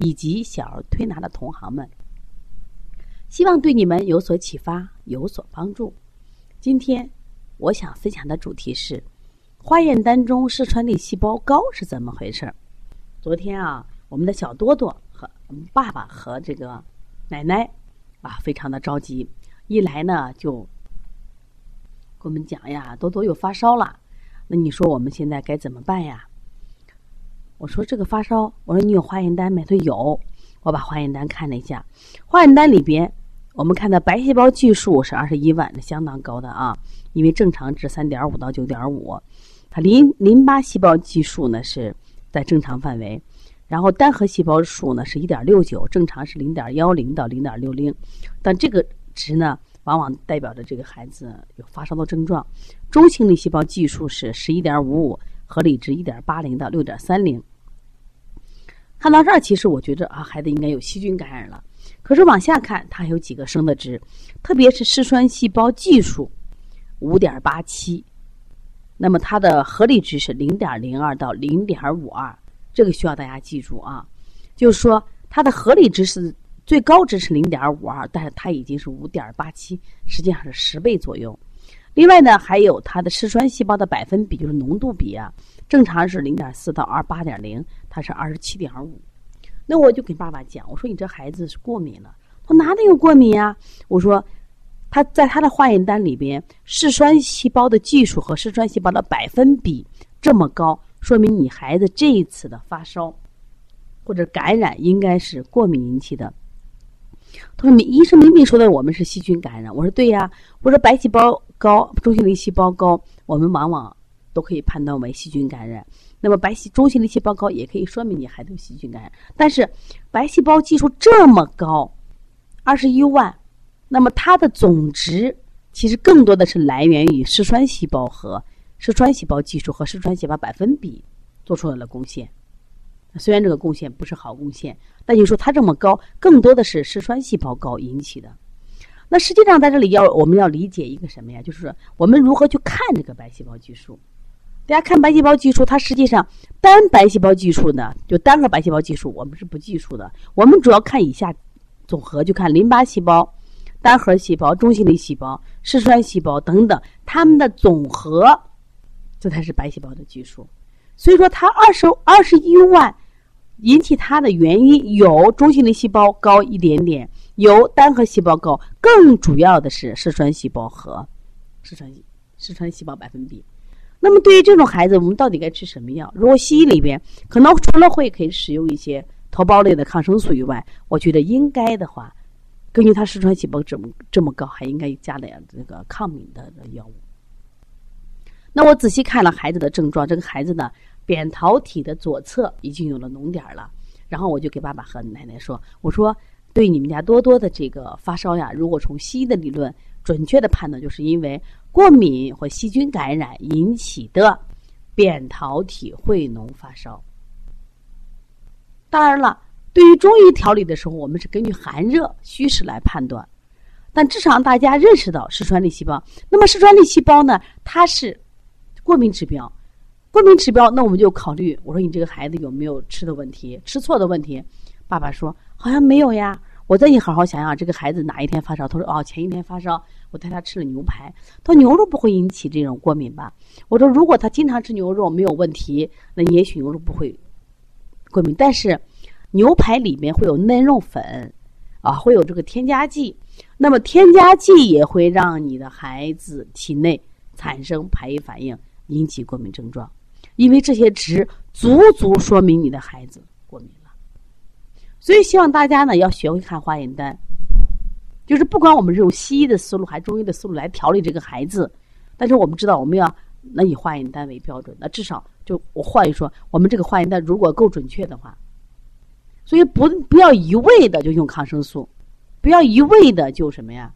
以及小儿推拿的同行们，希望对你们有所启发，有所帮助。今天我想分享的主题是化验单中视穿粒细胞高是怎么回事？昨天啊，我们的小多多和爸爸和这个奶奶啊，非常的着急，一来呢就跟我们讲呀，多多又发烧了，那你说我们现在该怎么办呀？我说这个发烧，我说你有化验单没？他说有，我把化验单看了一下，化验单里边我们看到白细胞计数是二十一万，那相当高的啊，因为正常值三点五到九点五，它淋淋巴细胞计数呢是在正常范围，然后单核细胞数呢是一点六九，正常是零点幺零到零点六零，但这个值呢往往代表着这个孩子有发烧的症状，中性粒细胞计数是十一点五五，合理值一点八零到六点三零。看到这儿，其实我觉得啊，孩子应该有细菌感染了。可是往下看，它还有几个升的值，特别是嗜酸细胞计数五点八七，那么它的合理值是零点零二到零点五二，这个需要大家记住啊。就是说，它的合理值是最高值是零点五二，但是它已经是五点八七，实际上是十倍左右。另外呢，还有它的嗜酸细胞的百分比，就是浓度比啊。正常是零点四到二八点零，它是二十七点五。那我就跟爸爸讲，我说你这孩子是过敏了。他哪里有过敏呀？我说他在他的化验单里边，嗜酸细胞的计数和嗜酸细胞的百分比这么高，说明你孩子这一次的发烧或者感染应该是过敏引起的。他说：“你医生明明说的我们是细菌感染。”我说：“对呀。”我说：“白细胞高，中性粒细胞高，我们往往。”都可以判断为细菌感染，那么白细中性粒细胞高也可以说明你孩子有细菌感染。但是白细胞计数这么高，二十一万，那么它的总值其实更多的是来源于嗜酸细胞和嗜酸细胞计数和嗜酸细胞百分比做出来的贡献。虽然这个贡献不是好贡献，但你说它这么高，更多的是嗜酸细胞高引起的。那实际上在这里要我们要理解一个什么呀？就是我们如何去看这个白细胞计数。大家看白细胞计数，它实际上单白细胞计数呢，就单个白细胞计数，我们是不计数的。我们主要看以下总和，就看淋巴细胞、单核细胞、中性粒细胞、嗜酸细胞等等，它们的总和，这才是白细胞的计数。所以说，它二十二十一万引起它的原因有中性粒细胞高一点点，有单核细胞高，更主要的是嗜酸细胞和嗜酸嗜酸细胞百分比。那么对于这种孩子，我们到底该吃什么药？如果西医里边可能除了会可以使用一些头孢类的抗生素以外，我觉得应该的话，根据他嗜酸细胞这么这么高，还应该加点这个抗敏的药物。那我仔细看了孩子的症状，这个孩子呢，扁桃体的左侧已经有了脓点了。然后我就给爸爸和奶奶说：“我说对你们家多多的这个发烧呀，如果从西医的理论准确的判断，就是因为。”过敏或细菌感染引起的扁桃体会脓发烧。当然了，对于中医调理的时候，我们是根据寒热虚实来判断。但至少让大家认识到嗜酸粒细胞。那么嗜酸粒细胞呢？它是过敏指标。过敏指标，那我们就考虑：我说你这个孩子有没有吃的问题、吃错的问题？爸爸说好像没有呀。我再你好好想想，这个孩子哪一天发烧？他说哦，前一天发烧。我带他吃了牛排，他说牛肉不会引起这种过敏吧？我说如果他经常吃牛肉没有问题，那也许牛肉不会过敏。但是牛排里面会有嫩肉粉，啊，会有这个添加剂，那么添加剂也会让你的孩子体内产生排异反应，引起过敏症状。因为这些值足足说明你的孩子。所以希望大家呢要学会看化验单。就是不管我们是用西医的思路还是中医的思路来调理这个孩子，但是我们知道我们要那以化验单为标准，那至少就我换一说，我们这个化验单如果够准确的话，所以不不要一味的就用抗生素，不要一味的就什么呀，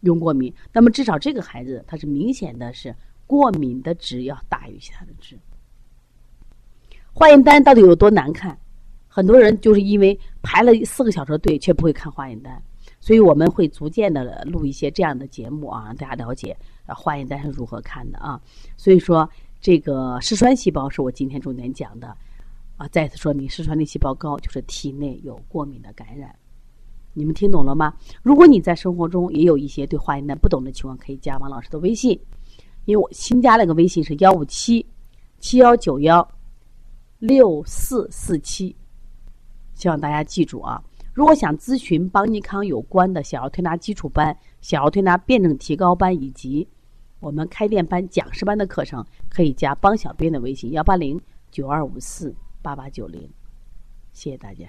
用过敏。那么至少这个孩子他是明显的是过敏的值要大于其他的值。化验单到底有多难看？很多人就是因为排了四个小时的队，却不会看化验单。所以我们会逐渐的录一些这样的节目啊，让大家了解啊化验单是如何看的啊。所以说，这个嗜酸细胞是我今天重点讲的啊。再次说明，嗜酸类细胞高就是体内有过敏的感染。你们听懂了吗？如果你在生活中也有一些对化验单不懂的情况，可以加王老师的微信，因为我新加了个微信是幺五七七幺九幺。六四四七，希望大家记住啊！如果想咨询邦尼康有关的小儿推拿基础班、小儿推拿辩证提高班以及我们开店班、讲师班的课程，可以加邦小编的微信：幺八零九二五四八八九零。谢谢大家。